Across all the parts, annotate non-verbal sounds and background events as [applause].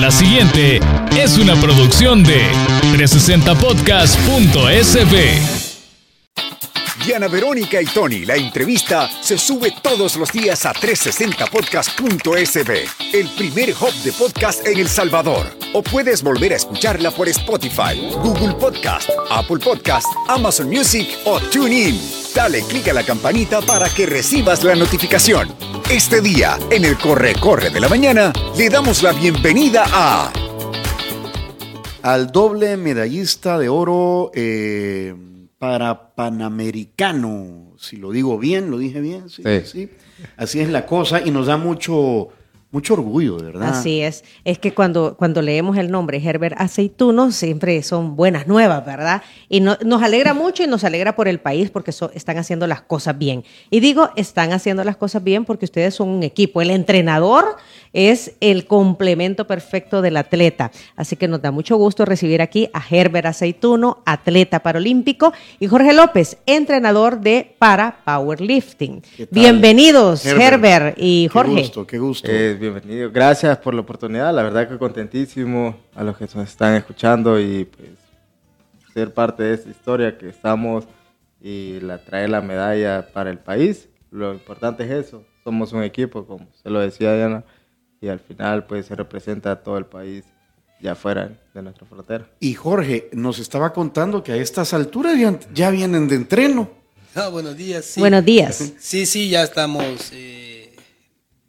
La siguiente es una producción de 360podcast.sb. Diana Verónica y Tony, la entrevista se sube todos los días a 360podcast.sb, el primer hub de podcast en El Salvador. O puedes volver a escucharla por Spotify, Google Podcast, Apple Podcast, Amazon Music o TuneIn. Dale clic a la campanita para que recibas la notificación. Este día, en el Corre Corre de la Mañana, le damos la bienvenida a... Al doble medallista de oro eh, para Panamericano. Si lo digo bien, lo dije bien, sí, Sí. sí. Así es la cosa y nos da mucho, mucho orgullo, de verdad. Así es. Es que cuando, cuando leemos el nombre Herbert Aceituno, siempre son buenas nuevas, ¿verdad? Y no- nos alegra mucho y nos alegra por el país porque so- están haciendo las cosas bien. Y digo, están haciendo las cosas bien porque ustedes son un equipo. El entrenador es el complemento perfecto del atleta. Así que nos da mucho gusto recibir aquí a Herbert Aceituno, atleta paralímpico, y Jorge López, entrenador de para powerlifting. Bienvenidos, Herbert, y Jorge. Qué gusto, qué gusto. Eh, bienvenido, gracias por la oportunidad, la verdad que contentísimo a los que nos están escuchando y pues ser parte de esta historia que estamos y la traer la medalla para el país. Lo importante es eso, somos un equipo, como se lo decía Diana, y al final pues se representa a todo el país ya fuera de nuestra frontera. Y Jorge nos estaba contando que a estas alturas ya, ya vienen de entreno. Ah, buenos días. Sí. Buenos días. [laughs] Sí, sí, ya estamos eh,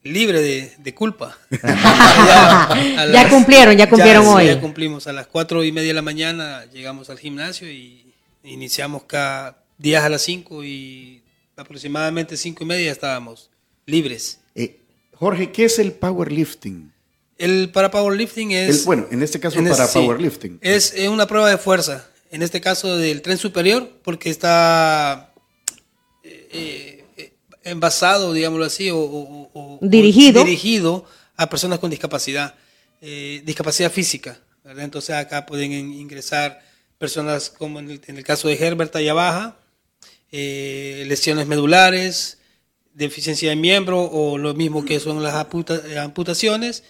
libres de, de culpa. [laughs] [laughs] ya, a Ya cumplieron, ya cumplieron sí, hoy. Ya cumplimos. A las cuatro y media de la mañana llegamos al gimnasio y iniciamos cada día a las cinco y aproximadamente cinco y media estábamos libres. Eh, Jorge, ¿qué es el powerlifting? El para powerlifting es... El- bueno, en este caso en para powerlifting. Es, es una prueba de fuerza. En este caso del tren superior, porque está eh, eh, envasado, digámoslo así, o, o- o- o Dirigido. dirigido a personas con discapacidad, eh, discapacidad física. ¿verdad? Entonces acá pueden in- ingresar personas como en el, en el caso de Herbert, baja, eh, lesiones medulares, deficiencia de miembro o lo mismo que son las amputa- amputaciones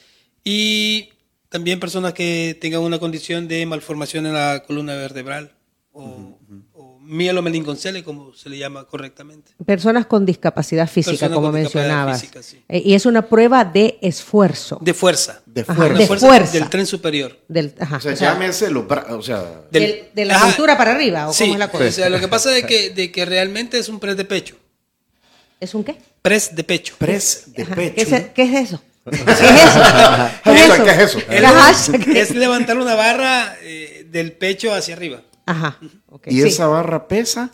y también personas que tengan una condición de malformación en la columna vertebral o, o mielomeningoncele como se le llama correctamente. Personas con discapacidad física, Personas como mencionabas. física, sí. Eh, y es una prueba de esfuerzo. De fuerza. De Ajá, fuerza. de fuerza. del tren superior. Del, ajá, O sea, o sea, llámese los bra- o sea, Del- del- de la Ajá. cintura para arriba, ¿o Sí, cómo es la cosa? o sea, lo que pasa es que, de que realmente es un press de pecho. ¿Es un qué? Press de pecho. press de Ajá, pecho. ¿Qué, es, qué es eso? ¿Qué es eso? [laughs] ¿Qué es eso? ¿Qué es eso? [laughs] Levantar una barra eh, del pecho hacia arriba. Ajá. ok, ¿Y sí. esa barra pesa?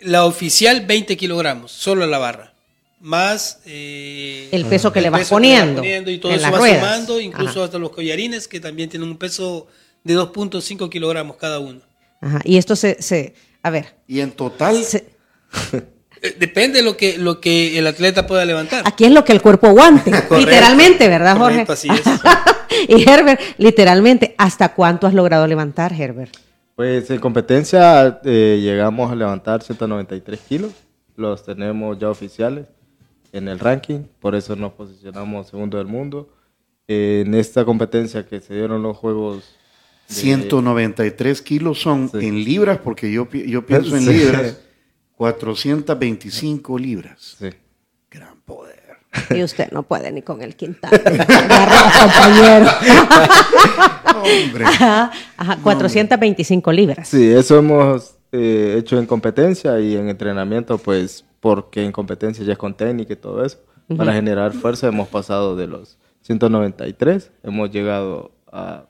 La oficial 20 kilogramos, solo la barra. Más eh, El peso que le vas peso que le vas poniendo poniendo y todo en eso las va ruedas. sumando, incluso Ajá. hasta los collarines que también tienen un peso de 2.5 kilogramos cada uno. Ajá, Y esto se, se a ver, Y en total, se- [laughs] Depende de lo que, lo que el atleta pueda levantar. aquí es lo que el cuerpo aguante, [laughs] literalmente, ¿verdad, Jorge? Correcto, así es. [laughs] y Herbert, literalmente, ¿hasta cuánto has logrado levantar, Herbert? Pues en competencia eh, llegamos a levantar 193 kilos, los tenemos ya oficiales en el ranking, por eso nos posicionamos segundo del mundo. en esta competencia que se dieron los Juegos... de- 193 kilos son Sí. en libras, porque yo, yo [laughs] pienso en libras, 425 libras. Sí. Gran poder. Y usted no puede ni con el quintal. [laughs] Agarra, compañero. [laughs] Hombre. Ajá, ajá, 425 libras. Sí, eso hemos eh, hecho en competencia y en entrenamiento, pues porque en competencia ya es con técnica y todo eso. Para generar fuerza hemos pasado de los 193, hemos llegado a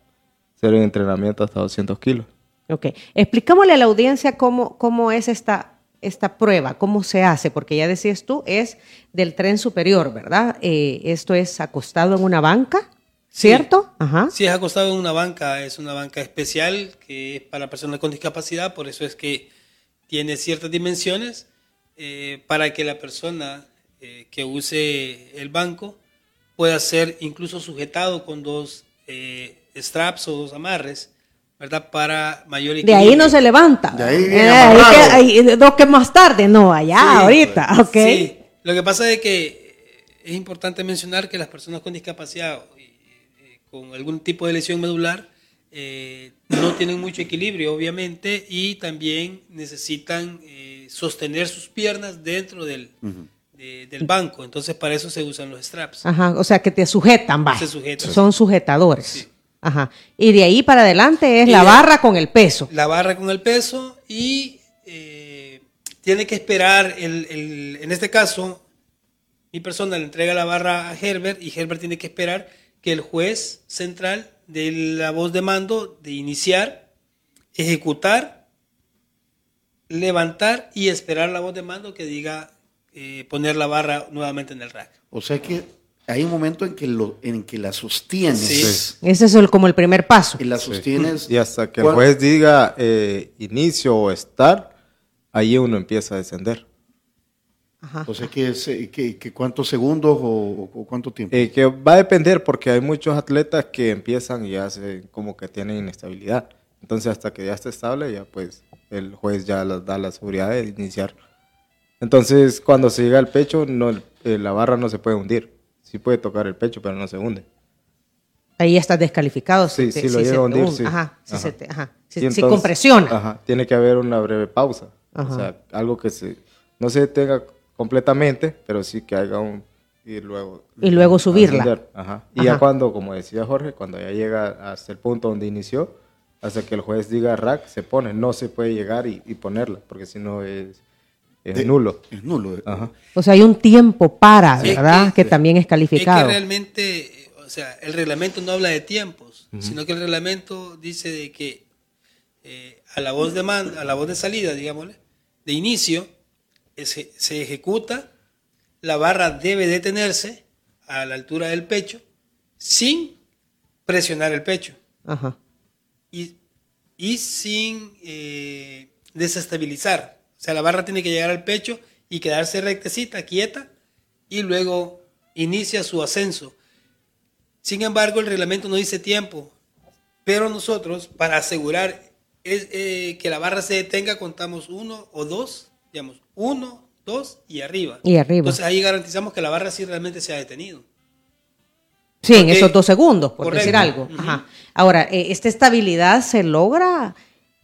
hacer en entrenamiento hasta 200 kilos. Ok. Explicámosle a la audiencia cómo, cómo es esta, esta prueba, cómo se hace, porque ya decías tú, es del tren superior, ¿verdad? Eh, esto es acostado en una banca, Sí. ¿cierto? Ajá. Si es acostado en una banca, es una banca especial que es para personas con discapacidad, por eso es que tiene ciertas dimensiones eh, para que la persona eh, que use el banco pueda ser incluso sujetado con dos straps o dos amarres, ¿verdad? Para mayor De equilibrio. ahí no se levanta. De ahí Eh, bien ahí que- ahí- dos que más tarde, no, allá, Sí, ahorita, ok. Sí, lo que pasa es que es importante mencionar que las personas con discapacidad, eh, eh, con algún tipo de lesión medular eh, no tienen mucho equilibrio, obviamente, y también necesitan eh, sostener sus piernas dentro del, de- del banco. Entonces, para eso se usan los straps. Ajá, o sea, que te sujetan, va. Se sujetan. Son sujetadores. Sí. Ajá. Y de ahí para adelante es Y la de- barra con el peso. La barra con el peso y eh, tiene que esperar, el, el- en este caso, mi persona le entrega la barra a Herbert y Herbert tiene que esperar que el juez central de la voz de mando de iniciar, ejecutar, levantar y esperar la voz de mando que diga eh, poner la barra nuevamente en el rack. O sea que hay un momento en que, lo, en que la sostienes. Sí. Ese es el- como el primer paso. Y la sostienes. Y hasta que el ¿Cuál- juez diga eh, inicio o estar, ahí uno empieza a descender. Ajá. Sea que, es, que, que cuántos segundos o, o cuánto tiempo. Eh, que va a depender porque hay muchos atletas que empiezan y hacen como que tienen inestabilidad. Entonces hasta que ya esté estable, ya pues el juez ya les da la seguridad de iniciar. Entonces cuando se llega al pecho, no, eh, la barra no se puede hundir. Sí puede tocar el pecho, pero no se hunde. Ahí estás descalificado. Sí, si te- sí lo si llega a hundir, sí. Ajá, si, Ajá. se te- ajá. Si- Y si entonces- compresiona. Ajá, tiene que haber una breve pausa. Ajá. O sea, algo que se, no se detenga completamente, pero sí que haga un... Y luego... Y luego subirla. Ajá. Y ya cuando, como decía Jorge, cuando ya llega hasta el punto donde inició, hasta que el juez diga rack, se pone. No se puede llegar y, y ponerla, porque si no es, es De- nulo. Es nulo. Ajá. O sea, hay un tiempo para, Sí, es ¿verdad? Que, que- también es Es calificado. que realmente, o sea, el reglamento no habla de tiempos, sino que el reglamento dice de que eh, a la voz de man- a la voz de salida, digámosle, de inicio, se, se ejecuta, la barra debe detenerse a la altura del pecho sin presionar el pecho Ajá. y, y sin eh, desestabilizar. O sea, la barra tiene que llegar al pecho y quedarse rectecita, quieta, y luego inicia su ascenso. Sin embargo, el reglamento no dice tiempo, pero nosotros, para asegurar es, eh, que la barra se detenga, contamos uno o dos, digamos, uno, dos y arriba. Y arriba. Entonces ahí garantizamos que la barra sí realmente se ha detenido. Sí, en esos dos segundos, por Correcto. decir algo. Ajá. Ahora, eh, ¿esta estabilidad se logra?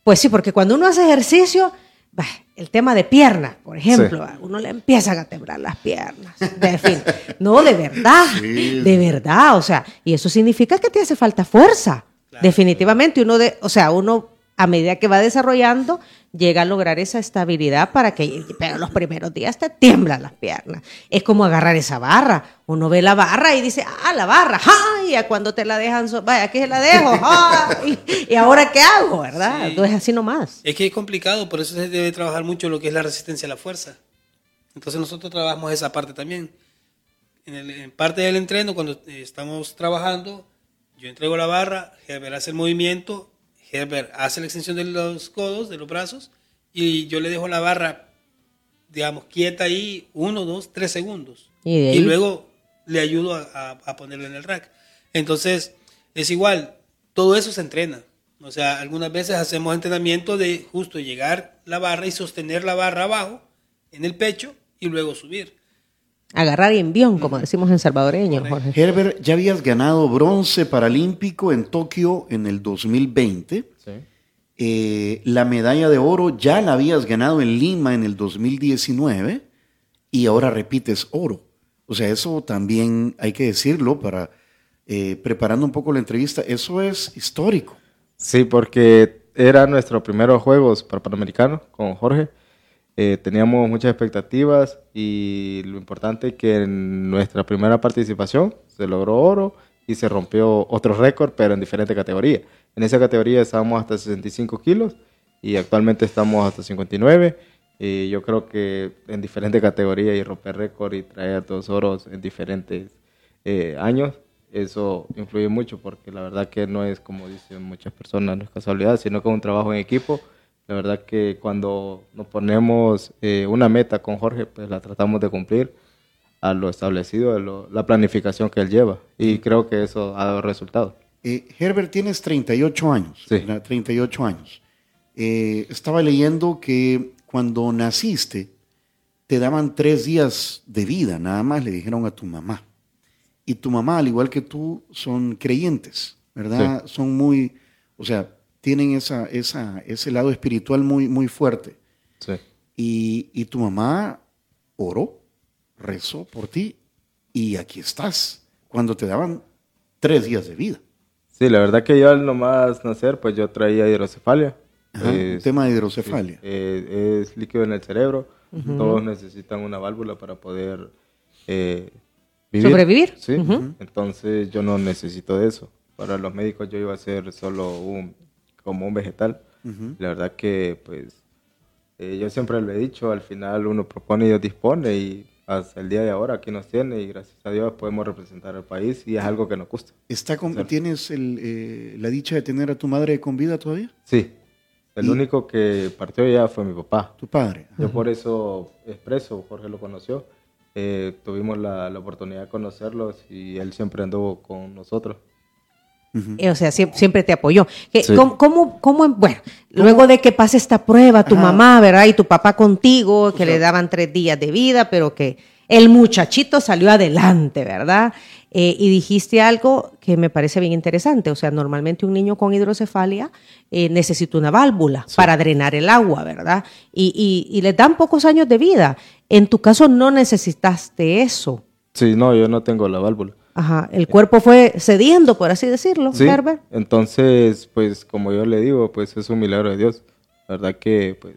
Pues sí, porque cuando uno hace ejercicio, bah, el tema de piernas, por ejemplo, Sí. a uno le empiezan a temblar las piernas. De fin, no, de verdad, de verdad, o sea, y eso significa que te hace falta fuerza. Definitivamente, uno de, o sea, uno a medida que va desarrollando, llega a lograr esa estabilidad para que, pero los primeros días te tiemblan las piernas. Es como agarrar esa barra. Uno ve la barra y dice, ah, la barra, ¡ah! Y ya cuando te la dejan, so- vaya, aquí se la dejo, [laughs] ¡ah! Y, ahora qué hago, ¿verdad? Sí. Entonces así nomás. Es que es complicado, por eso se debe trabajar mucho lo que es la resistencia a la fuerza. Entonces nosotros trabajamos esa parte también. En, el- en parte del entreno, cuando eh, estamos trabajando, yo entrego la barra, Herbert hace el movimiento, Herbert hace la extensión de los codos, de los brazos, y yo le dejo la barra, digamos, quieta ahí uno, dos, tres segundos. Y luego le ayudo a, a, a ponerlo en el rack. Entonces, es igual, todo eso se entrena. O sea, algunas veces hacemos entrenamiento de justo llegar la barra y sostener la barra abajo en el pecho y luego subir. Agarrar envión, como decimos en salvadoreño, Jorge. Herbert, ya habías ganado bronce paralímpico en Tokio en el 2020. Sí. Eh, la medalla de oro ya la habías ganado en Lima en el 2019 y ahora repites oro. O sea, eso también hay que decirlo para eh, preparando un poco la entrevista. Eso es histórico. Sí, porque era nuestro primeros juegos para Panamericano con Jorge. Eh, teníamos muchas expectativas y lo importante es que en nuestra primera participación se logró oro y se rompió otro récord, pero en diferente categoría. En esa categoría estábamos hasta 65 kilos y actualmente estamos hasta 59. Y yo creo que en diferentes categorías y romper récord y traer dos oros en diferentes eh, años, eso influye mucho porque la verdad que no es como dicen muchas personas, no es casualidad, sino que es un trabajo en equipo. La verdad que cuando nos ponemos eh, una meta con Jorge, pues la tratamos de cumplir a lo establecido, a lo- la planificación que él lleva. Y creo que eso ha dado resultado. Eh, Herbert, tienes 38 años. Sí. ¿verdad? 38 años. Eh, estaba leyendo que cuando naciste te daban tres días de vida, nada más le dijeron a tu mamá. y tu mamá, al igual que tú, son creyentes, ¿verdad? Son muy, o sea, tienen esa, esa, ese lado espiritual muy, muy fuerte. Sí. Y, y tu mamá oró, rezó por ti y aquí estás, cuando te daban tres días de vida. Sí, la verdad que yo al nomás nacer, pues yo traía hidrocefalia. Ajá, Es- tema de hidrocefalia. sí, eh, es líquido en el cerebro. Todos necesitan una válvula para poder eh, vivir. Sobrevivir. Sí. Ujú. Entonces yo no necesito de eso. Para los médicos yo iba a ser solo un, como un vegetal. La verdad que pues eh, yo siempre lo he dicho, al final uno propone y Dios dispone y hasta el día de ahora aquí nos tiene y gracias a Dios podemos representar al país y es algo que nos gusta. Está con- ¿Tienes el, eh, la dicha de tener a tu madre con vida todavía? Sí, el Y- único que partió ya fue mi papá. Tu padre. Yo por eso expreso, Jorge lo conoció, eh, tuvimos la, la oportunidad de conocerlos y él siempre anduvo con nosotros. Eh, O sea, siempre, siempre te apoyó. Sí. ¿cómo, cómo, cómo- bueno, luego de que pase esta prueba, tu Ajá. mamá, ¿verdad? Y tu papá contigo, que le daban tres días de vida, pero que el muchachito salió adelante, ¿verdad? Eh, y dijiste algo que me parece bien interesante. O sea, normalmente un niño con hidrocefalia eh, necesita una válvula para drenar el agua, ¿verdad? Y, y, y le dan pocos años de vida. En tu caso no necesitaste eso. Sí, no, yo no tengo la válvula. Ajá, el cuerpo fue cediendo, por así decirlo, Sí, Herbert. entonces, pues como yo le digo, pues es un milagro de Dios. La verdad que, pues,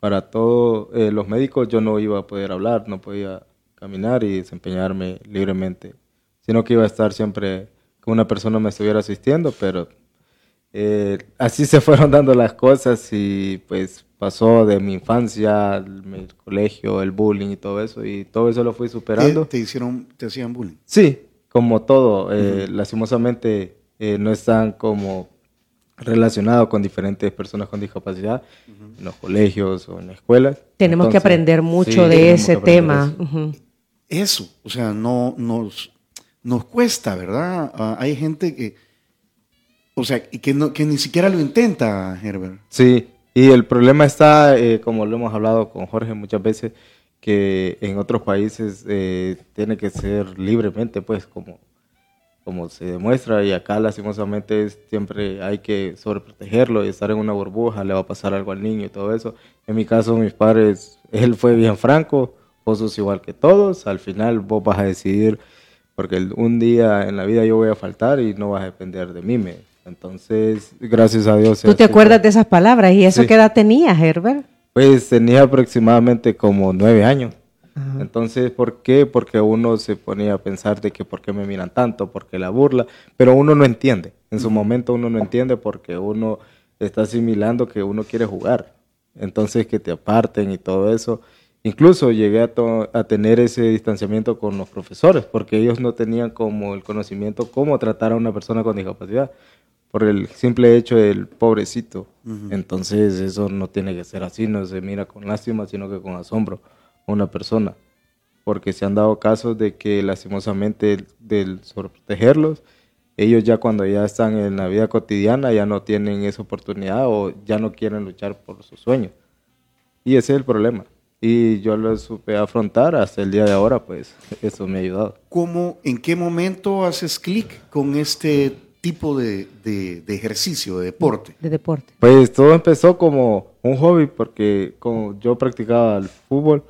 para todos los médicos yo no iba a poder hablar, no podía caminar y desempeñarme libremente, sino que iba a estar siempre que una persona me estuviera asistiendo, pero eh, así se [laughs] fueron dando las cosas y pues pasó de mi infancia, el, mi colegio, el bullying y todo eso, y todo eso lo fui ¿Te, superando. te hicieron, te hacían bullying? Sí, como todo, eh, lastimosamente eh, no están como relacionados con diferentes personas con discapacidad en los colegios o en las escuelas. Tenemos que aprender sí, mucho de ese tema. eso. Eso, o sea, no nos, nos cuesta, ¿verdad? Ah, hay gente que, o sea, y que, no, que ni siquiera lo intenta, Herbert. Sí, y el problema está, eh, como lo hemos hablado con Jorge muchas veces, que en otros países eh, tiene que ser libremente, pues, como, como se demuestra, y acá lastimosamente siempre hay que sobreprotegerlo y estar en una burbuja, le va a pasar algo al niño y todo eso. En mi caso, mis padres, él fue bien franco, vos sos igual que todos, al final vos vas a decidir, porque un día en la vida yo voy a faltar y no vas a depender de mí. Me. Entonces, gracias a Dios. ¿Tú te este- acuerdas de esas palabras? ¿Y eso Sí. qué edad tenías, Herbert? Pues tenía aproximadamente como nueve años. Entonces, ¿por qué? Porque uno se ponía a pensar de que por qué me miran tanto, por qué la burla, pero uno no entiende. En su momento uno no entiende porque uno está asimilando que uno quiere jugar. Entonces, que te aparten y todo eso. Incluso llegué a, a tener ese distanciamiento con los profesores porque ellos no tenían como el conocimiento cómo tratar a una persona con discapacidad por el simple hecho del pobrecito. Entonces eso no tiene que ser así, no se mira con lástima, sino que con asombro a una persona. Porque se han dado casos de que lastimosamente el- del sobreprotegerlos, ellos ya cuando ya están en la vida cotidiana ya no tienen esa oportunidad o ya no quieren luchar por sus sueños. Y ese es el problema. Y yo lo supe afrontar hasta el día de ahora, pues eso me ha ayudado. ¿Cómo, en qué momento haces clic con este tipo de, de- de ejercicio, de deporte? De deporte. Pues todo empezó como un hobby porque como yo practicaba el fútbol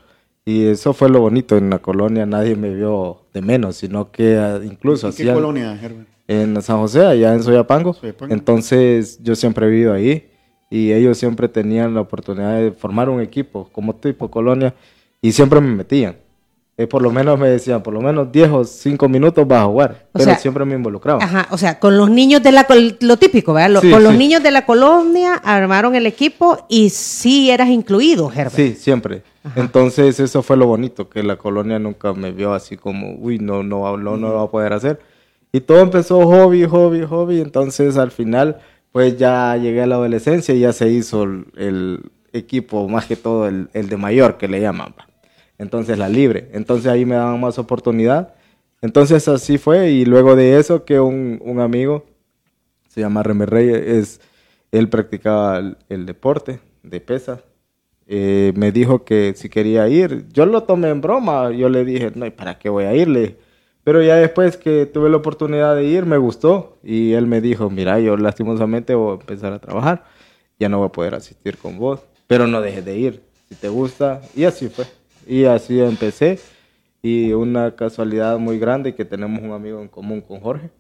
y eso fue lo bonito. En la colonia nadie me vio de menos, sino que ah, incluso ¿En qué hacían- colonia, Herbert? en San José, allá en Soyapango. Soyapango. Entonces yo siempre he vivido ahí y ellos siempre tenían la oportunidad de formar un equipo como tipo colonia y siempre me metían. Eh, por lo menos me decían, por lo menos 10 o 5 minutos vas a jugar, O pero sea, siempre me involucraban. Ajá, o sea, con los niños de la lo típico, ¿verdad? Lo- Sí, con los sí. niños de la colonia armaron el equipo y sí eras incluido, Herbert. Sí, siempre. Entonces eso fue lo bonito, que la colonia nunca me vio así como, uy, no, no, no, no lo va a poder hacer. Y todo empezó hobby, hobby, hobby. Entonces al final, pues ya llegué a la adolescencia y ya se hizo el, el equipo, más que todo el, el de mayor que le llaman. Entonces la libre. Entonces ahí me daban más oportunidad. Entonces así fue. Y luego de eso que un, amigo, se llama Remer Reyes, es, él practicaba el, deporte de pesas. Eh, me dijo que si quería ir, yo lo tomé en broma, yo le dije, no, ¿y para qué voy a irle? Pero ya después que tuve la oportunidad de ir, me gustó. Y él me dijo, mira, yo lastimosamente voy a empezar a trabajar. Ya no voy a poder asistir con vos. Pero no dejes de ir, si te gusta. Y así fue. Y así empecé. Y una casualidad muy grande que tenemos un amigo en común con Jorge.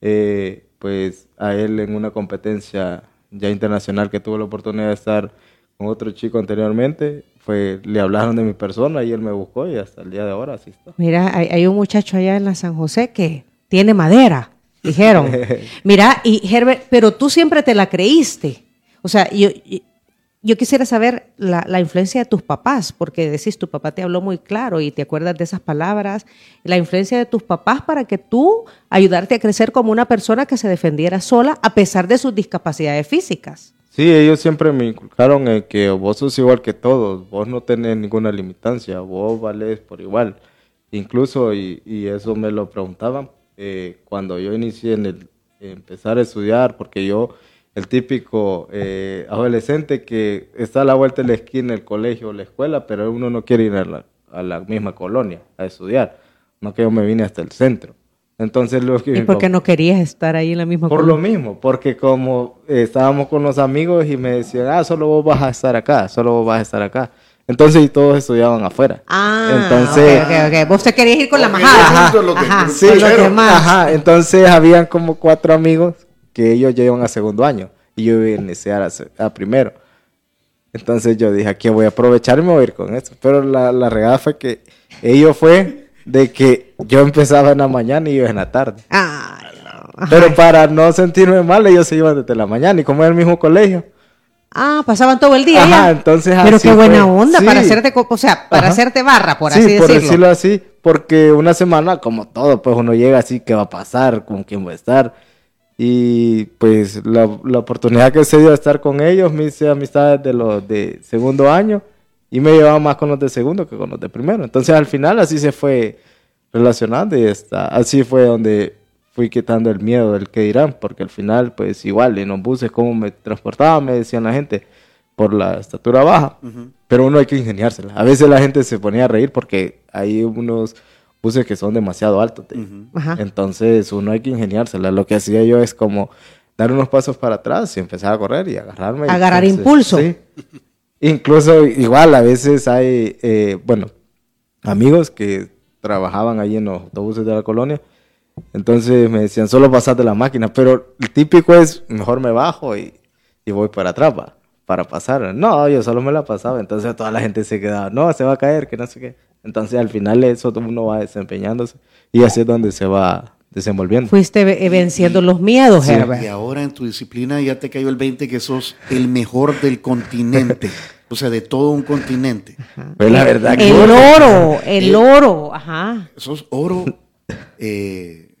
Eh, pues a él en una competencia ya internacional que tuve la oportunidad de estar con otro chico anteriormente, fue, le hablaron de mi persona y él me buscó y hasta el día de ahora así está. Mira, hay, hay un muchacho allá en la San José que tiene madera, dijeron. [laughs] Mira, y Herbert, pero tú siempre te la creíste. O sea, yo, yo quisiera saber la, influencia de tus papás, porque decís, tu papá te habló muy claro y te acuerdas de esas palabras, la influencia de tus papás para que tú ayudarte a crecer como una persona que se defendiera sola a pesar de sus discapacidades físicas. Sí, ellos siempre me inculcaron en que vos sos igual que todos, vos no tenés ninguna limitancia, vos vales por igual. Incluso, y, y eso me lo preguntaban eh, cuando yo inicié en el empezar a estudiar, porque yo, el típico eh, adolescente que está a la vuelta de la esquina el colegio o la escuela, pero uno no quiere ir a la, a la misma colonia a estudiar, no que yo me vine hasta el centro. Entonces, lo que ¿Y por qué no querías estar ahí en la misma Por lo mismo, porque como eh, estábamos con los amigos y me decían, ah, solo vos vas a estar acá, solo vos vas a estar acá. Entonces, y todos estudiaban afuera. Ah, entonces, okay, okay, okay. Vos te querías ir con la majada. Ajá, lo que- Ajá, sí, con los pero- demás. ajá, entonces habían como cuatro amigos que ellos ya iban a segundo año y yo iba a iniciar a, primero. Entonces yo dije, aquí voy a aprovechar y me voy a ir con eso. Pero la, la regada fue que ellos fue de que yo empezaba en la mañana y ellos en la tarde. Ay, no. Pero para no sentirme mal, ellos se iban desde la mañana y como era el mismo colegio. Ah, pasaban todo el día Ajá, ya. entonces Pero así qué buena fue. onda Sí. para hacerte, o sea, para Ajá. hacerte barra, por sí, así por decirlo. decirlo así, porque una semana, como todo, pues uno llega así, ¿qué va a pasar? ¿Con quién voy a estar? Y pues la, la oportunidad que se dio de estar con ellos, me hice amistades de los de segundo año y me llevaba más con los de segundo que con los de primero. Entonces al final así se fue relacionando y está, así fue donde fui quitando el miedo del que dirán, porque al final pues igual en los buses, cómo me transportaba, me decían la gente, por la estatura baja, pero uno hay que ingeniársela. A veces la gente se ponía a reír porque hay unos buses que son demasiado altos. Entonces uno hay que ingeniársela. Lo que hacía yo es como dar unos pasos para atrás y empezar a correr y agarrarme. y Agarrar entonces- impulso. Sí. Incluso igual a veces hay, eh, bueno, amigos que trabajaban ahí en los autobuses de la colonia. Entonces me decían, solo pasate la máquina. Pero el típico es, mejor me bajo y, y voy para atrás pa- para pasar. No, yo solo me la pasaba. Entonces toda la gente se quedaba, no, se va a caer, que no sé qué. Entonces al final eso uno va desempeñándose y así es donde se va desenvolviendo. Fuiste ve- venciendo los miedos, Y Herbert. ahora en tu disciplina ya te cayó el 20 que sos el mejor del continente. O sea, de todo un continente. Pues la verdad que... El oro, el oro, ajá. Sos oro eh,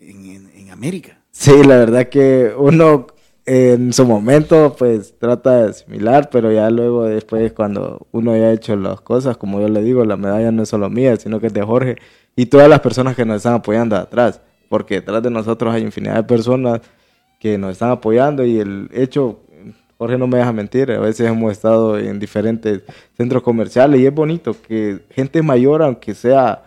en, en- en América. Sí, la verdad que uno en su momento pues trata de asimilar, pero ya luego después cuando uno ya ha hecho las cosas, como yo le digo, la medalla no es solo mía, sino que es de Jorge y todas las personas que nos están apoyando atrás, porque detrás de nosotros hay infinidad de personas que nos están apoyando y el hecho, Jorge no me deja mentir, a veces hemos estado en diferentes centros comerciales y es bonito que gente mayor, aunque sea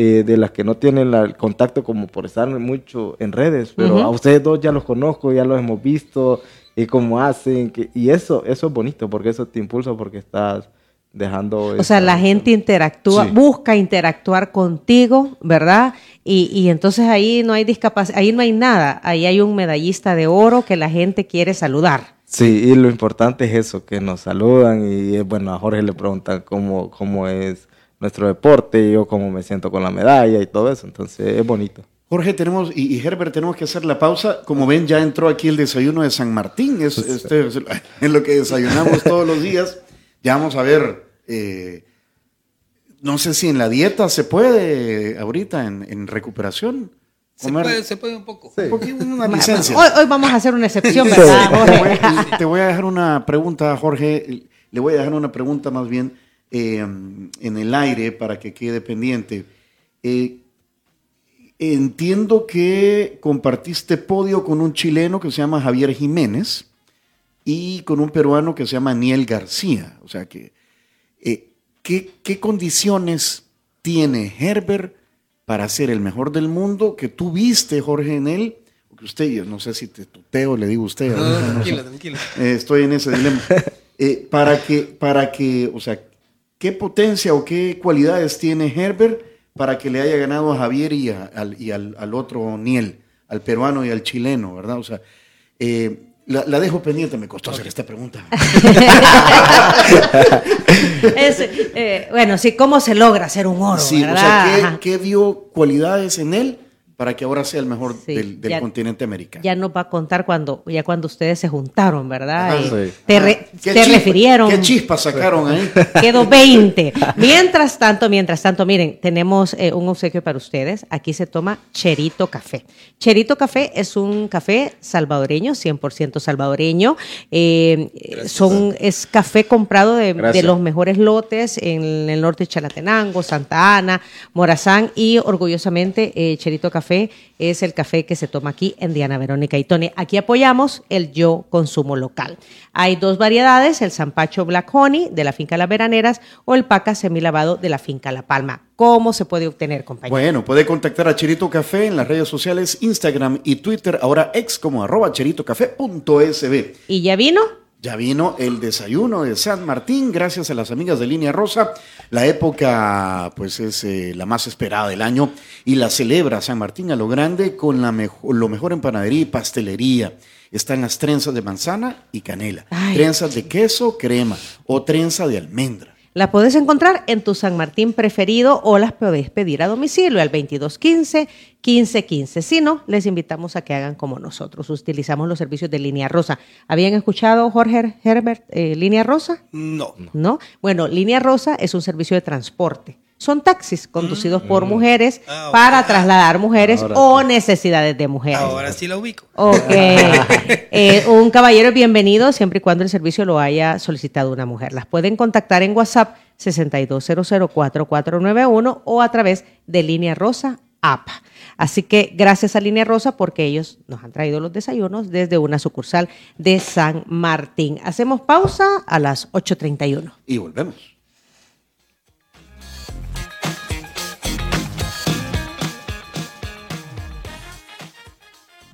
eh, de las que no tienen la- el contacto como por estar mucho en redes, pero a ustedes dos ya los conozco, ya los hemos visto y cómo hacen, que, y eso, eso es bonito porque eso te impulsa porque estás dejando... O sea, la gente interactúa, Sí. busca interactuar contigo, ¿verdad? Y, y entonces ahí no hay discapacidad, ahí no hay nada, ahí hay un medallista de oro que la gente quiere saludar. Sí, y lo importante es eso, que nos saludan y eh, bueno, a Jorge le preguntan cómo, cómo es nuestro deporte, y yo cómo me siento con la medalla y todo eso, entonces es bonito. Jorge, tenemos, y, y Herbert, tenemos que hacer la pausa. Como ven, ya entró aquí el desayuno de San Martín. Es, este, es [laughs] en lo que desayunamos todos los días. Ya vamos a ver. eh, no sé si en la dieta se puede ahorita, en, en recuperación. Se comer puede, se puede un poco. un poquito, una licencia. Hoy, hoy vamos a hacer una excepción, Sí. ¿verdad, Te voy, a- te voy a dejar una pregunta, Jorge. Le voy a dejar una pregunta más bien eh, en el aire para que quede pendiente. Eh, entiendo que compartiste podio con un chileno que se llama Javier Jiménez y con un peruano que se llama Aniel García. O sea que, eh, ¿qué, qué condiciones tiene Herbert para ser el mejor del mundo que tú viste, Jorge, en él? Que usted, yo no sé si te tuteo, le digo a usted. No, no tranquilo, [laughs] tranquilo. Eh, estoy en ese dilema. Eh, para que, para que, o sea, ¿qué potencia o qué cualidades tiene Herbert para que le haya ganado a Javier y, a- al, y al, al otro Niel, al peruano y al chileno, verdad? O sea, eh, la, la dejo pendiente, me costó hacer esta pregunta. [laughs] Es, eh, bueno, sí, ¿cómo se logra ser un oro? Sí, o ¿verdad? sea, Ajá. ¿qué, qué vio cualidades en él para que ahora sea el mejor Sí, del, del ya- continente americano? Ya nos va a contar cuando, ya cuando ustedes se juntaron, ¿verdad? Sí. Te, re- Ah, ¿Qué te chispa- refirieron. ¿Qué chispas sacaron ahí? [laughs] Quedó 20. Mientras tanto, mientras tanto, miren, tenemos eh, un obsequio para ustedes. Aquí se toma Cherito Café. Cherito Café es un café salvadoreño, 100% salvadoreño. Eh, son, es café comprado de, los mejores lotes en el norte de Chalatenango, Santa Ana, Morazán y orgullosamente eh, Cherito Café es el café que se toma aquí en Diana Verónica y Tony. Aquí apoyamos el yo consumo local. Hay dos variedades, el Zampacho Black Honey de la finca Las Veraneras o el Paca semilavado de la finca La Palma. ¿Cómo se puede obtener, compañero? Bueno, puede contactar a Cherito Café en las redes sociales Instagram y Twitter, ahora ex como arroba cheritocafé.sb. ¿Y ya vino? Ya vino el desayuno de San Martín, gracias a las amigas de Línea Rosa. La época, pues, es eh, la más esperada del año y la celebra San Martín a lo grande con la mejo- lo mejor en panadería y pastelería. Están las trenzas de manzana y canela, Ay. trenzas de queso, crema o trenza de almendra. La puedes encontrar en tu San Martín preferido o las podés pedir a domicilio al 2215-1515. Si no, les invitamos a que hagan como nosotros. Utilizamos los servicios de Línea Rosa. ¿Habían escuchado, Jorge Herbert, eh, Línea Rosa? No. ¿No? Bueno, Línea Rosa es un servicio de transporte. Son taxis conducidos por mujeres Ah, para trasladar mujeres Ahora o necesidades de mujeres. Ahora sí la ubico. Ok. [laughs] Eh, un caballero es bienvenido siempre y cuando el servicio lo haya solicitado una mujer. Las pueden contactar en WhatsApp 62004491 o a través de Línea Rosa App. Así que gracias a Línea Rosa porque ellos nos han traído los desayunos desde una sucursal de San Martín. Hacemos pausa a las 8.31. Y volvemos.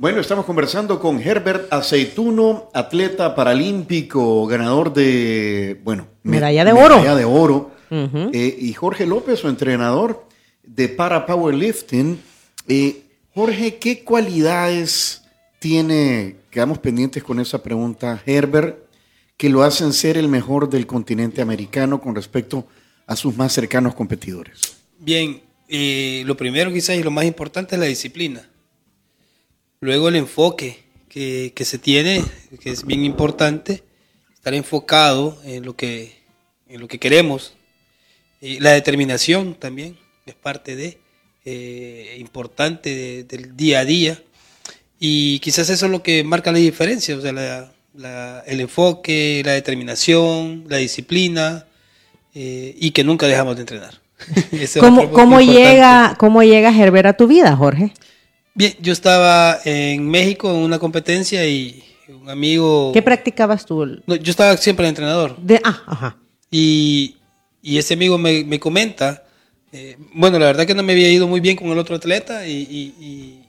Bueno, estamos conversando con Herbert Aceituno, atleta paralímpico, ganador de, bueno, me- Medalla de oro. Medalla de oro. Eh, y Jorge López, su entrenador de para powerlifting. Eh, Jorge, ¿qué cualidades tiene, quedamos pendientes con esa pregunta, Herbert, que lo hacen ser el mejor del continente americano con respecto a sus más cercanos competidores? Bien, eh, lo primero quizás y lo más importante es la disciplina. Luego el enfoque que, que se tiene, que es bien importante, estar enfocado en lo que, en lo que queremos. Y la determinación también es parte de eh, importante de- del día a día. Y quizás eso es lo que marca la diferencia, o sea, la- la- el enfoque, la determinación, la disciplina, eh, y que nunca dejamos de entrenar. [laughs] ¿Cómo, cómo llega, ¿Cómo llega Herbert a tu vida, Jorge? Bien, yo estaba en México en una competencia y un amigo... ¿Qué practicabas tú? No, yo estaba siempre de entrenador. De, ah, ajá. Y, y ese amigo me, me comenta, eh, bueno, la verdad que no me había ido muy bien con el otro atleta y, y- y-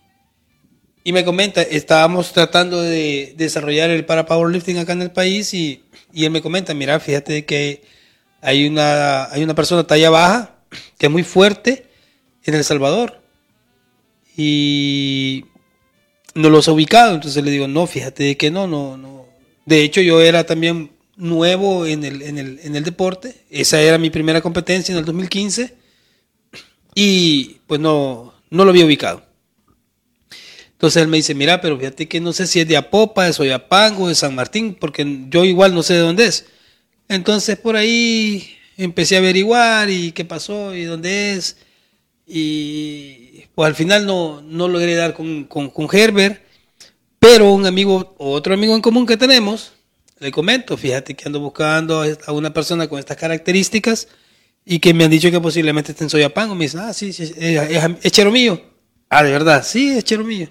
y me comenta, estábamos tratando de desarrollar el para powerlifting acá en el país y, y él me comenta, mira, fíjate que hay una, hay una persona talla baja que es muy fuerte en El Salvador y no los ha ubicado, entonces le digo, no, fíjate que no, no, no. De hecho, yo era también nuevo en el, en el, en el deporte, esa era mi primera competencia en el 2015 y pues no, no lo había ubicado. Entonces él me dice, mira, pero fíjate que no sé si es de Apopa, de Soyapango, de San Martín, porque yo igual no sé de dónde es. Entonces por ahí empecé a averiguar y qué pasó y dónde es. Y pues al final no, no logré dar con, con, con Herbert, pero un amigo, otro amigo en común que tenemos, le comento, fíjate que ando buscando a una persona con estas características y que me han dicho que posiblemente esté Soyapango. Me dice, ah, sí, es, es, chero mío. Ah, de verdad, sí, es chero mío.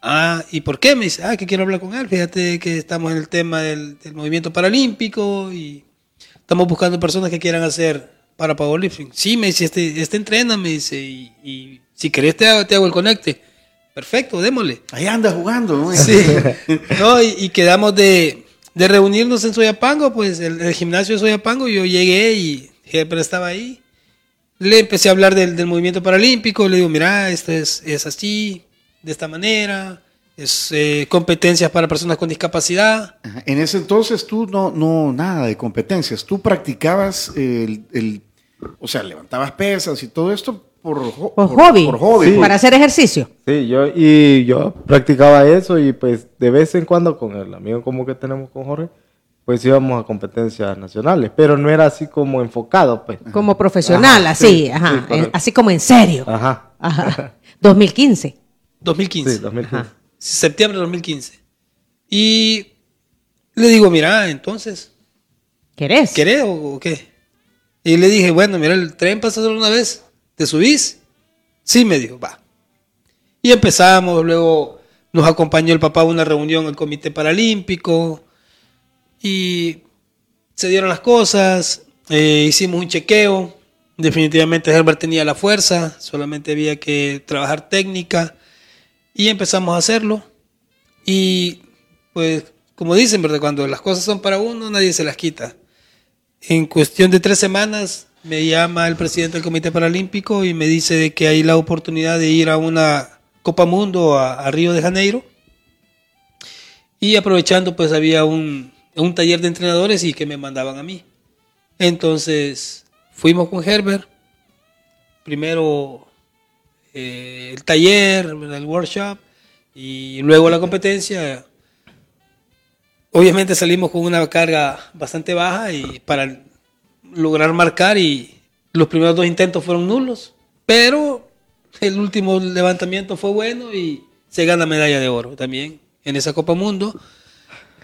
Ah, ¿y por qué? Me dice, ah, que quiero hablar con él. Fíjate que estamos en el tema del, del movimiento paralímpico y estamos buscando personas que quieran hacer para powerlifting. Sí, me dice, este, este entrena, me dice, y Si querés te hago, te hago el conecte. Perfecto, démosle. Ahí anda jugando, ¿no? Sí. [laughs] No, y, y quedamos de, de reunirnos en Soyapango, pues el, el gimnasio de Soyapango, yo llegué y Herbert estaba ahí. Le empecé a hablar del, del movimiento paralímpico, le digo, mira, esto es, es así, de esta manera, es eh, competencias para personas con discapacidad. Ajá. En ese entonces tú no, no, nada de competencias. Tú practicabas el, el- o sea, levantabas pesas y todo esto por, hobby. Por hobby. Sí. por- Para hacer ejercicio. Sí, yo, y yo practicaba eso y pues de vez en cuando con el amigo como que tenemos con Jorge, pues íbamos a competencias nacionales, pero no era así como enfocado, pues. Como profesional, Ajá, así, sí, ajá, sí, en- correcto. así como en serio. Ajá. Ajá. [laughs] 2015. 2015. Sí, 2015. septiembre de 2015. Y le digo, mira, entonces, ¿Querés? ¿querés o, o qué? Y le dije, bueno, mira, el tren pasa solo una vez, ¿te subís? Sí, me dijo, va. Y empezamos, luego nos acompañó el papá a una reunión al Comité Paralímpico y se dieron las cosas, eh, hicimos un chequeo, definitivamente Herbert tenía la fuerza, solamente había que trabajar técnica y empezamos a hacerlo. Y pues, como dicen, ¿verdad? Cuando las cosas son para uno, nadie se las quita. En cuestión de tres semanas me llama el presidente del Comité Paralímpico y me dice de que hay la oportunidad de ir a una Copa Mundo a, Río de Janeiro. Y aprovechando, pues había un, un taller de entrenadores y que me mandaban a mí. Entonces fuimos con Herbert. Primero eh, el taller, el workshop y luego la competencia. Obviamente salimos con una carga bastante baja y para lograr marcar y los primeros dos intentos fueron nulos, pero el último levantamiento fue bueno y se gana medalla de oro también en esa Copa Mundo.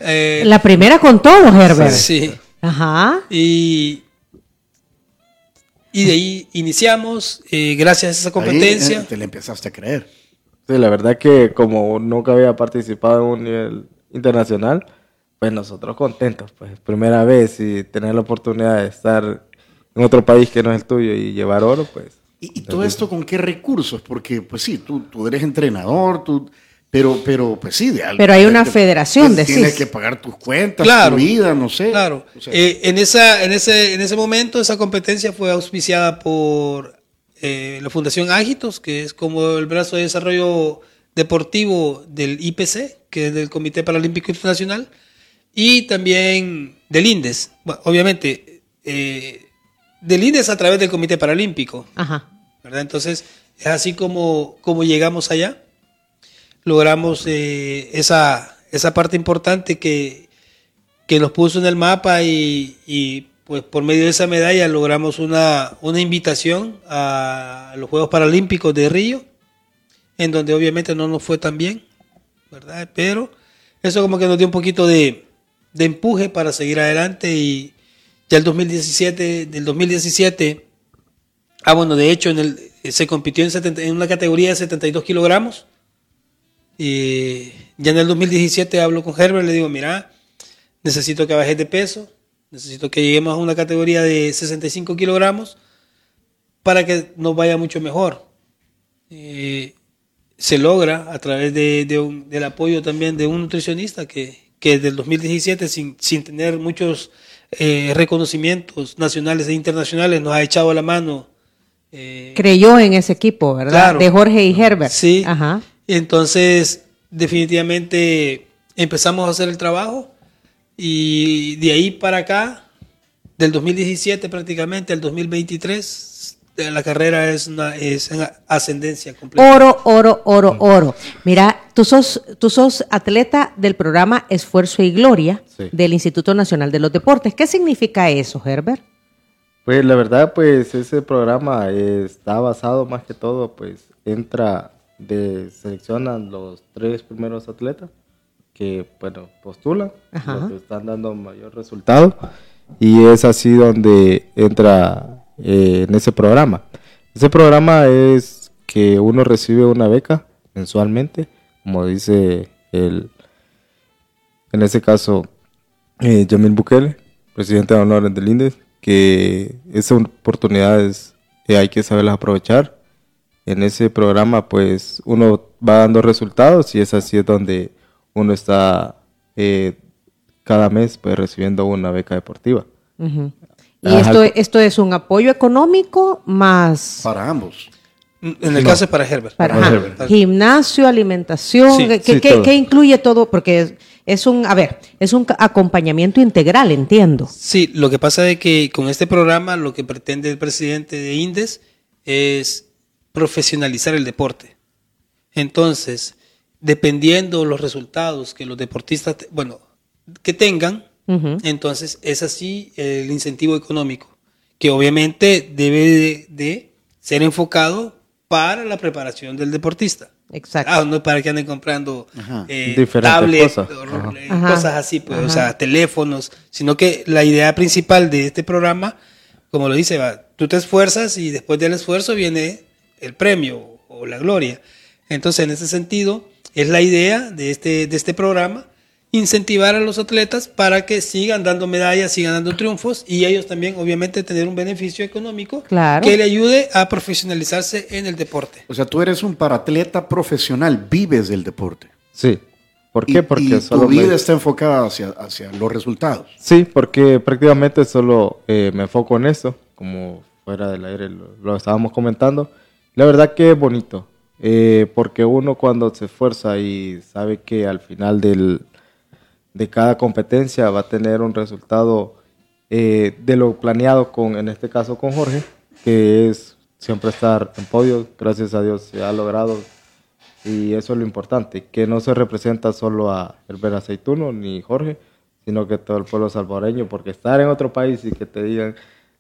Eh, La primera con todo, Herbert. sí. Ajá. Y, y de ahí iniciamos, eh, gracias a esa Ahí, competencia. eh, te le empezaste a creer. Sí, la verdad que como nunca había participado en un nivel internacional, pues nosotros contentos, pues primera vez y tener la oportunidad de estar en otro país que no es el tuyo y llevar oro, pues. ¿Y, y todo esto con qué recursos? Porque, pues sí, tú, tú eres entrenador, tú, pero, pero, pues sí, de algo. Pero hay una federación, te- Tienes decís. que pagar tus cuentas, Claro. tu vida, no sé. Claro. O sea, Eh, en, esa, en, ese, en ese momento, esa competencia fue auspiciada por eh, la Fundación Ágitos, que es como el brazo de desarrollo deportivo del IPC, que es del Comité Paralímpico Internacional, y también del INDES. Bueno, obviamente, eh, del INDES a través del Comité Paralímpico. Ajá. ¿verdad? Entonces, es así como, como llegamos allá. Logramos eh, esa, esa parte importante que, que nos puso en el mapa y, y, pues por medio de esa medalla logramos una, una invitación a los Juegos Paralímpicos de Río, en donde obviamente no nos fue tan bien, ¿verdad? Pero eso como que nos dio un poquito de, de empuje para seguir adelante y ya el 2017, del 2017 Ah, bueno, de hecho, en eh, se compitió en, 70 en una categoría de 72 kilogramos. Y ya en el 2017 hablo con Herbert, le digo, mira, necesito que bajes de peso, necesito que lleguemos a una categoría de 65 kilogramos para que nos vaya mucho mejor. Eh, se logra a través de, del apoyo también de un nutricionista que, que desde el 2017, sin, sin tener muchos eh, reconocimientos nacionales e internacionales, nos ha echado la mano. eh, Creyó en ese equipo, ¿verdad? Claro. De Jorge y Herbert. Sí. Ajá. Entonces, definitivamente empezamos a hacer el trabajo y de ahí para acá, del 2017 prácticamente al 2023, eh, la carrera es, una, es en ascendencia completa. Oro, oro, oro, oro. Mira, tú sos, tú sos atleta del programa Esfuerzo y Gloria Sí. del Instituto Nacional de los Deportes. ¿Qué significa eso, Herbert? Pues la verdad, pues ese programa eh, está basado más que todo, pues entra de seleccionan los tres primeros atletas que, bueno, postulan, Ajá. los que están dando mayor resultado y es así donde entra eh, en ese programa. Ese programa es que uno recibe una beca mensualmente, como dice el, en ese caso, eh, Yamil Bukele, presidente de honor del INDES, que esas oportunidades eh, hay que saberlas aprovechar. en ese programa pues uno va dando resultados y es así es donde uno está eh, cada mes pues recibiendo una beca deportiva. Y esto, esto es un apoyo económico más Para ambos. En el caso es para Herbert. para, Para Herbert. gimnasio, alimentación, Sí, ¿qué, sí, qué- todo. qué incluye todo? Porque es, es un, a ver, es un acompañamiento integral, entiendo. Sí, lo que pasa es que con este programa lo que pretende el presidente de Indes es profesionalizar el deporte. Entonces, dependiendo los resultados que los deportistas, te- bueno, que tengan, entonces es así el incentivo económico, que obviamente debe de, de ser enfocado para la preparación del deportista. Exacto. Ah, no es para que anden comprando eh, tablets, cosas. eh, cosas así, pues, o sea, teléfonos, sino que la idea principal de este programa, como lo dice, va, tú te esfuerzas y después del esfuerzo viene el premio o la gloria. Entonces, en ese sentido, es la idea de este, de este programa incentivar a los atletas para que sigan dando medallas, sigan dando triunfos y ellos también, obviamente, tener un beneficio económico Claro. que le ayude a profesionalizarse en el deporte. O sea, tú eres un paratleta profesional, vives del deporte. Sí. ¿Por Y- qué? Porque y solo tu me- vida está enfocada hacia, hacia los resultados. Sí, porque prácticamente solo eh, me enfoco en eso, como fuera del aire lo, lo estábamos comentando. La verdad que es bonito, eh, porque uno cuando se esfuerza y sabe que al final del, de cada competencia va a tener un resultado eh, de lo planeado con, en este caso con Jorge, que es siempre estar en podio, gracias a Dios se ha logrado. Y eso es lo importante, que no se representa solo a Herbert Aceituno ni Jorge, sino que todo el pueblo salvadoreño, porque estar en otro país y que te digan,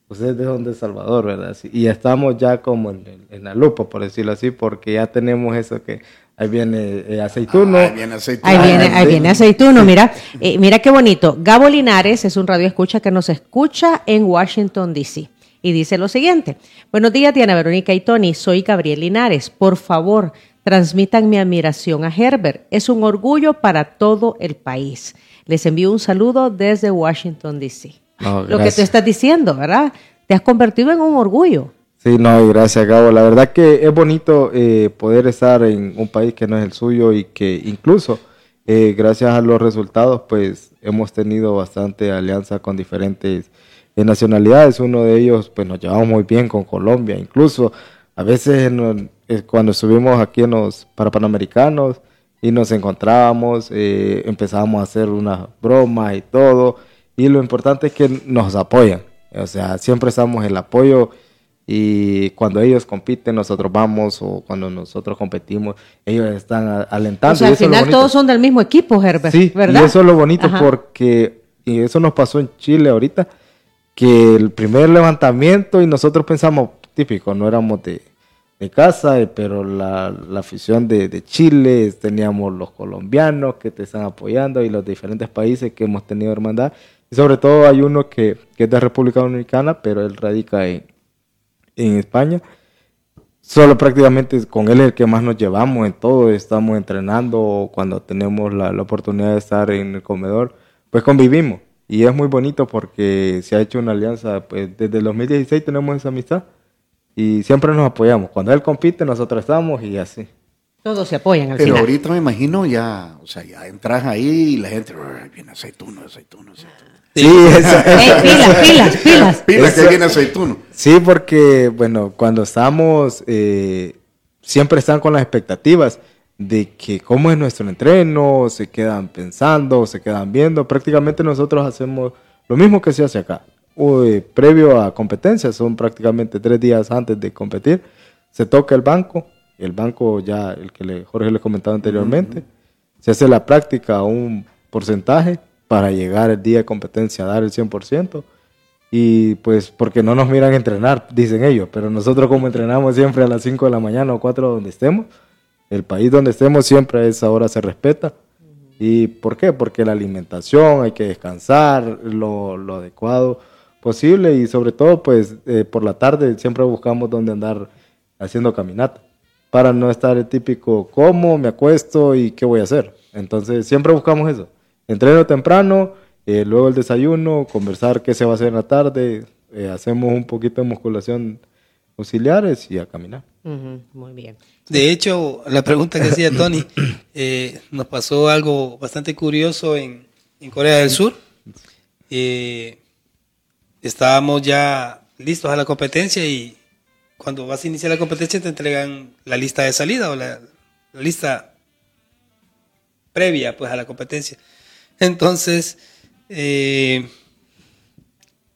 ustedes de dónde es Salvador, ¿verdad? Sí, Y estamos ya como en, la lupa, por decirlo así, porque ya tenemos eso que ahí viene eh, Aceituno. Ahí viene aceituno. Ahí viene, ahí viene aceituno, mira, Eh, mira qué bonito. Gabo Linares es un radio escucha que nos escucha en Washington, D.C. Y dice lo siguiente. Buenos días, Diana Verónica y Tony. Soy Gabriel Linares. Por favor, transmitan mi admiración a Herbert. Es un orgullo para todo el país. Les envío un saludo desde Washington, D.C. No, lo que tú estás diciendo, ¿verdad? Te has convertido en un orgullo. Sí, no, y gracias Gabo. La verdad que es bonito eh, poder estar en un país que no es el suyo y que incluso eh, gracias a los resultados pues hemos tenido bastante alianza con diferentes eh, nacionalidades. Uno de ellos pues nos llevamos muy bien con Colombia. Incluso a veces en cuando estuvimos aquí en los para Panamericanos y nos encontrábamos, empezábamos a hacer una broma y todo. Y lo importante es que nos apoyan. O sea, siempre estamos el apoyo y cuando ellos compiten nosotros vamos o cuando nosotros competimos ellos están alentando. O sea, y al final todos son del mismo equipo, Herbert, Sí, ¿verdad? y eso es lo bonito Ajá. porque y eso nos pasó en Chile ahorita, que el primer levantamiento y nosotros pensamos, típico, no éramos de, de casa, eh, pero la, la afición de, de Chile, teníamos los colombianos que te están apoyando y los diferentes países que hemos tenido hermandad. Y sobre todo hay uno que, que es de República Dominicana, pero él radica en, en España. Solo prácticamente con él es el que más nos llevamos en todo, estamos entrenando cuando tenemos la, la oportunidad de estar en el comedor, pues convivimos. Y es muy bonito porque se ha hecho una alianza, pues desde el 2016 tenemos esa amistad y siempre nos apoyamos. Cuando él compite, nosotros estamos y así. Todos se apoyan al Pero final. ahorita me imagino ya, o sea, ya entras ahí y la gente, "Ay, viene aceituno, aceituno, aceituno. Sí, [laughs] esa- Ey, esa- pilas, pilas, pilas. [laughs] Pila que Eso- viene aceituno. Sí, porque, bueno, cuando estamos, eh, siempre están con las expectativas de que cómo es nuestro entreno, se quedan pensando, se quedan viendo. Prácticamente nosotros hacemos lo mismo que se hace acá. Uy, previo a competencia, son prácticamente tres días antes de competir, se toca el banco, el banco ya, el que le, Jorge le comentaba anteriormente, se hace la práctica un porcentaje para llegar el día de competencia a dar el 100%. Y pues porque no nos miran entrenar, dicen ellos, pero nosotros como entrenamos siempre a las 5 de la mañana o 4 donde estemos, el país donde estemos siempre a esa hora se respeta. ¿Y por qué? Porque la alimentación, hay que descansar lo, lo adecuado posible y sobre todo pues eh, por la tarde siempre buscamos donde andar haciendo caminata para no estar el típico cómo, me acuesto y qué voy a hacer. Entonces siempre buscamos eso. Entreno temprano, eh, luego el desayuno, conversar qué se va a hacer en la tarde, eh, hacemos un poquito de musculación auxiliares y a caminar. Muy bien. De hecho, la pregunta que hacía Tony, [coughs] eh, nos pasó algo bastante curioso en, en Corea del Sur. Eh, estábamos ya listos a la competencia y cuando vas a iniciar la competencia te entregan la lista de salida o la, la lista previa pues a la competencia. Entonces, eh,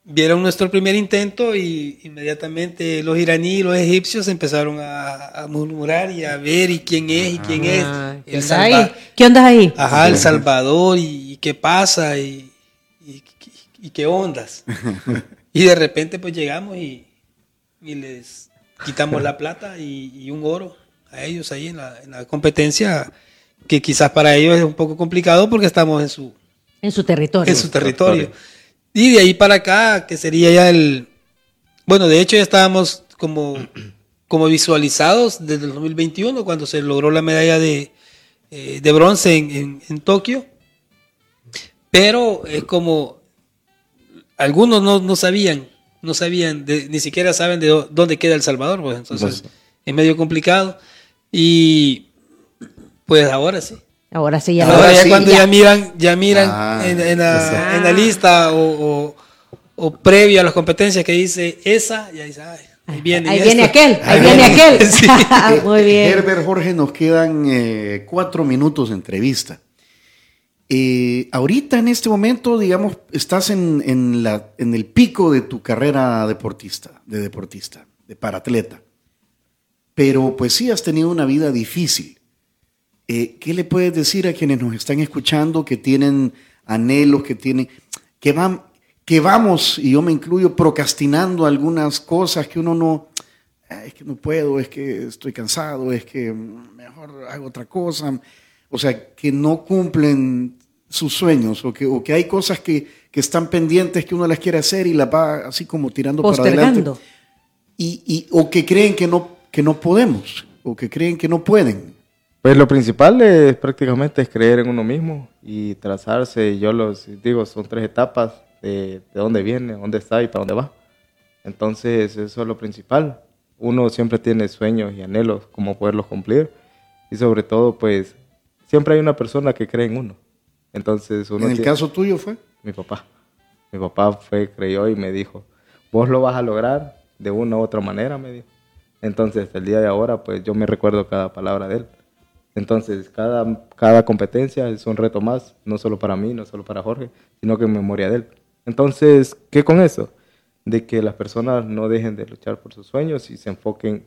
vieron nuestro primer intento y inmediatamente los iraníes y los egipcios empezaron a, a murmurar y a ver y quién es y quién Ah, es. ¿qué, El onda ahí? ¿Qué onda ahí? Ajá, El Salvador y, y qué pasa y, y- y qué ondas. [laughs] y de repente pues llegamos y, y les quitamos la plata y, y un oro a ellos ahí en la, en la competencia que quizás para ellos es un poco complicado porque estamos en su, En su territorio. en su territorio. Y de ahí para acá, que sería ya el... Bueno, de hecho ya estábamos como, [clears throat] como visualizados desde el 2021, cuando se logró la medalla de, eh, de bronce en, en- en Tokio. Pero es como... Algunos no, no sabían, no sabían, de- ni siquiera saben de dó- dónde queda El Salvador, pues entonces es medio complicado. Y pues ahora sí. Ahora sí ya. Ahora, Ahora ya sí, cuando ya. ya, miran, ya miran Ah, en, en la, sí. en la lista o, o, o previo a las competencias que dice esa, ya dice, ay, ahí viene. Ahí viene aquel, ahí Ahí viene viene. aquel. [laughs] Sí. [laughs] Muy bien. Herbert Jorge, nos quedan eh, cuatro minutos de entrevista. Eh, ahorita en este momento, digamos, estás en, el pico de tu carrera deportista, de deportista, de paratleta. Pero pues sí has tenido una vida difícil. Eh, ¿Qué le puedes decir a quienes nos están escuchando que tienen anhelos, que tienen, que van, que vamos, y yo me incluyo, procrastinando algunas cosas que uno no, "Ah, es que no puedo, es que estoy cansado, es que mejor hago otra cosa. O sea, que no cumplen sus sueños o que, o que hay cosas que, que están pendientes que uno las quiere hacer y las va así como tirando para adelante. Postergando. Y, y- o que creen que no, que no podemos o que creen que no pueden. Pues lo principal es prácticamente es creer en uno mismo y trazarse. Yo los digo, son tres etapas de, de dónde viene, dónde está y para dónde va. Entonces, eso es lo principal. Uno siempre tiene sueños y anhelos, como poderlos cumplir. Y sobre todo, pues, siempre hay una persona que cree en uno. Entonces, uno en el tiene- caso tuyo fue. mi papá. Mi papá fue, creyó y me dijo, vos lo vas a lograr de una u otra manera, me dijo. Entonces, el día de ahora, pues yo me recuerdo cada palabra de él. Entonces, cada, cada competencia es un reto más, no solo para mí, no solo para Jorge, sino que en memoria de él. Entonces, ¿qué con eso? De que las personas no dejen de luchar por sus sueños y se enfoquen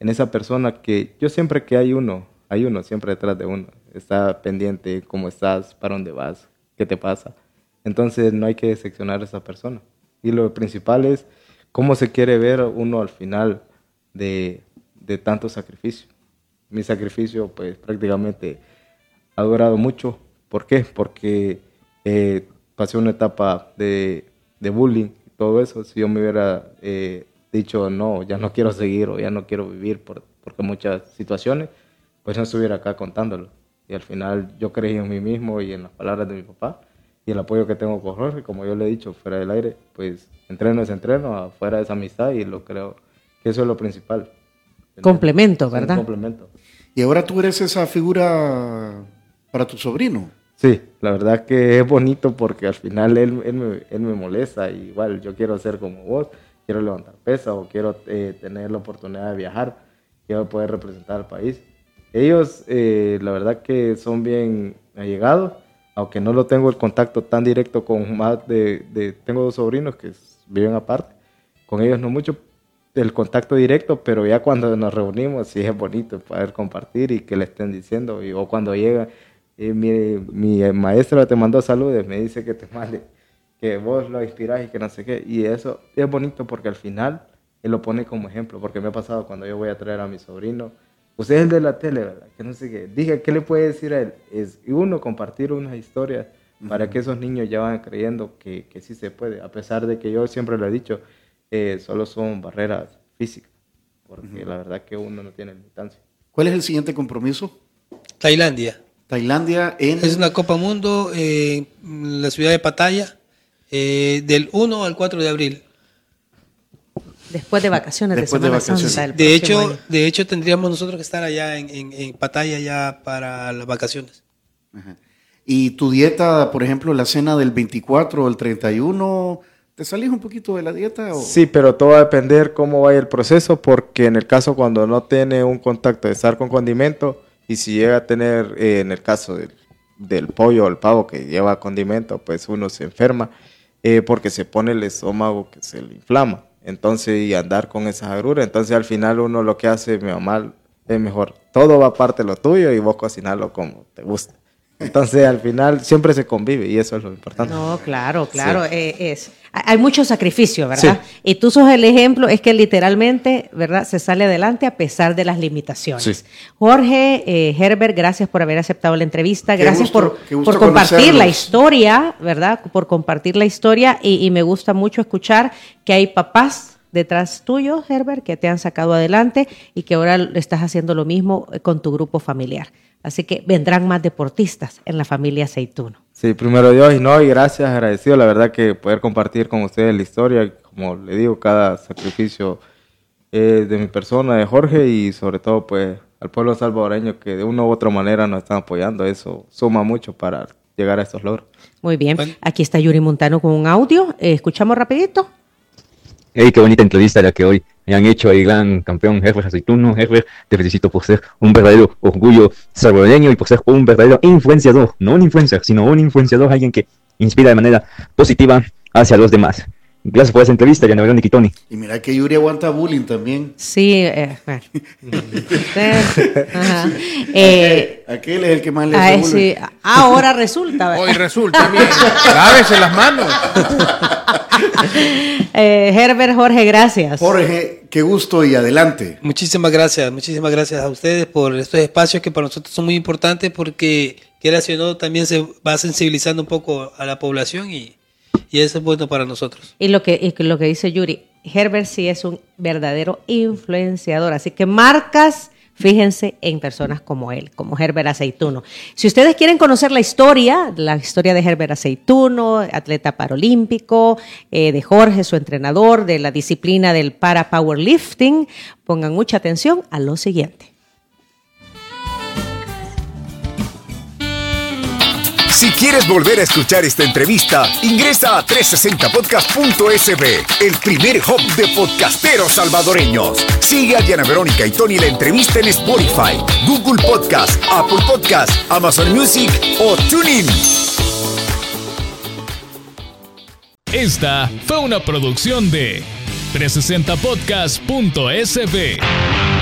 en esa persona que yo siempre que hay uno, hay uno siempre detrás de uno. Está pendiente cómo estás, para dónde vas, qué te pasa. Entonces no hay que decepcionar a esa persona. Y lo principal es cómo se quiere ver uno al final de, de tanto sacrificio. Mi sacrificio pues prácticamente ha durado mucho. ¿Por qué? Porque eh, pasé una etapa de, de bullying y todo eso. Si yo me hubiera eh, dicho, no, ya no quiero seguir o ya no quiero vivir por, porque muchas situaciones, pues no estuviera acá contándolo. Y al final yo creí en mí mismo y en las palabras de mi papá y el apoyo que tengo con Jorge, como yo le he dicho, fuera del aire, pues entreno es entreno, afuera es amistad y lo creo que eso es lo principal. Complemento, ¿verdad? complemento. Y ahora tú eres esa figura para tu sobrino. Sí, la verdad que es bonito porque al final él, él, me, él me molesta. y igual yo quiero ser como vos, quiero levantar pesa o quiero eh, tener la oportunidad de viajar, quiero poder representar al país. Ellos, eh, la verdad que son bien allegados, aunque no lo tengo el contacto tan directo con más de, de- tengo dos sobrinos que viven aparte, con ellos no mucho el contacto directo, pero ya cuando nos reunimos sí es bonito poder compartir y que le estén diciendo, y, o cuando llega, eh, mi, mi maestra te mandó saludos, me dice que te mande, que vos lo inspirás y que no sé qué, y eso es bonito porque al final él lo pone como ejemplo, porque me ha pasado cuando yo voy a traer a mi sobrino, usted es el de la tele, ¿verdad? Que no sé qué, dije, ¿qué le puede decir a él? Es y uno, compartir unas historias para que esos niños ya van creyendo que, que sí se puede, a pesar de que yo siempre lo he dicho, eh, solo son barreras físicas, porque la verdad que uno no tiene limitancia. ¿Cuál es el siguiente compromiso? Tailandia. Tailandia en... Es una Copa Mundo eh, en la ciudad de Pattaya eh, del 1 al 4 de abril. Después de vacaciones Después de de Semana vacaciones. Santa. De hecho, año. de hecho tendríamos nosotros que estar allá en, en, en Pataya ya para las vacaciones. Ajá. Y tu dieta, por ejemplo, la cena del 24 o el 31, ¿te salís un poquito de la dieta? O? Sí, pero todo va a depender cómo vaya el proceso, porque en el caso cuando no tiene un contacto de estar con condimento, y si llega a tener, eh, en el caso del, del pollo o el pavo que lleva condimento, pues uno se enferma, eh, porque se pone el estómago que se le inflama. Entonces, y andar con esa agrura. Entonces, al final uno lo que hace, mi mamá, es mejor. Todo va aparte de lo tuyo y vos cocinarlo como te gusta. Entonces, al final, siempre se convive y eso es lo importante. No, claro, claro. eh, es, hay mucho sacrificio, ¿verdad? Sí. Y tú sos el ejemplo, es que literalmente, ¿verdad? Se sale adelante a pesar de las limitaciones. Sí. Jorge, eh, Herbert, gracias por haber aceptado la entrevista. Qué Gracias gusto- por, por compartir la historia, ¿verdad? Por compartir la historia. Y, y me gusta mucho escuchar que hay papás detrás tuyo, Herbert, que te han sacado adelante y que ahora estás haciendo lo mismo eh, con tu grupo familiar. Así que vendrán más deportistas en la familia Aceituno. Sí, primero Dios y no, y gracias, agradecido, la verdad que poder compartir con ustedes la historia, como le digo, cada sacrificio eh, de mi persona, de Jorge, y sobre todo pues al pueblo salvadoreño que de una u otra manera nos están apoyando, eso suma mucho para llegar a estos logros. Muy bien. Aquí está Yuri Montano con un audio. Eh, escuchamos rapidito. Hey, qué bonita entrevista la que hoy me han hecho el gran campeón Herbert Aceituno. Herbert, te felicito por ser un verdadero orgullo salvadoreño y por ser un verdadero influenciador, no un influencer, sino un influenciador, alguien que inspira de manera positiva hacia los demás. Gracias por esa entrevista, Yana Verónica y Tony. Y mira que Yuri aguanta bullying también. Sí, eh, bueno. [laughs] Ajá. Eh, Aquel es el que más le hace bullying. sí, ahora resulta. ¿verdad? Hoy resulta bien. Lávese las manos. [laughs] Eh, Herbert, Jorge, gracias. Jorge, qué gusto y adelante. Muchísimas gracias, muchísimas gracias a ustedes por estos espacios que para nosotros son muy importantes porque, quieras o no, también se va sensibilizando un poco a la población y, y eso es bueno para nosotros. Y lo que, y lo que dice Yuri, Herbert sí es un verdadero influenciador. Así que marcas, fíjense en personas como él, como Herbert Aceituno. Si ustedes quieren conocer la historia, la historia de Herbert Aceituno, atleta paralímpico, eh, de Jorge, su entrenador, de la disciplina del para powerlifting, pongan mucha atención a lo siguiente. Si quieres volver a escuchar esta entrevista, ingresa a 360podcast.sb, el primer hub de podcasteros salvadoreños. Sigue a Diana Verónica y Tony la entrevista en Spotify, Google Podcast, Apple Podcast, Amazon Music o TuneIn. Esta fue una producción de 360podcast.sb.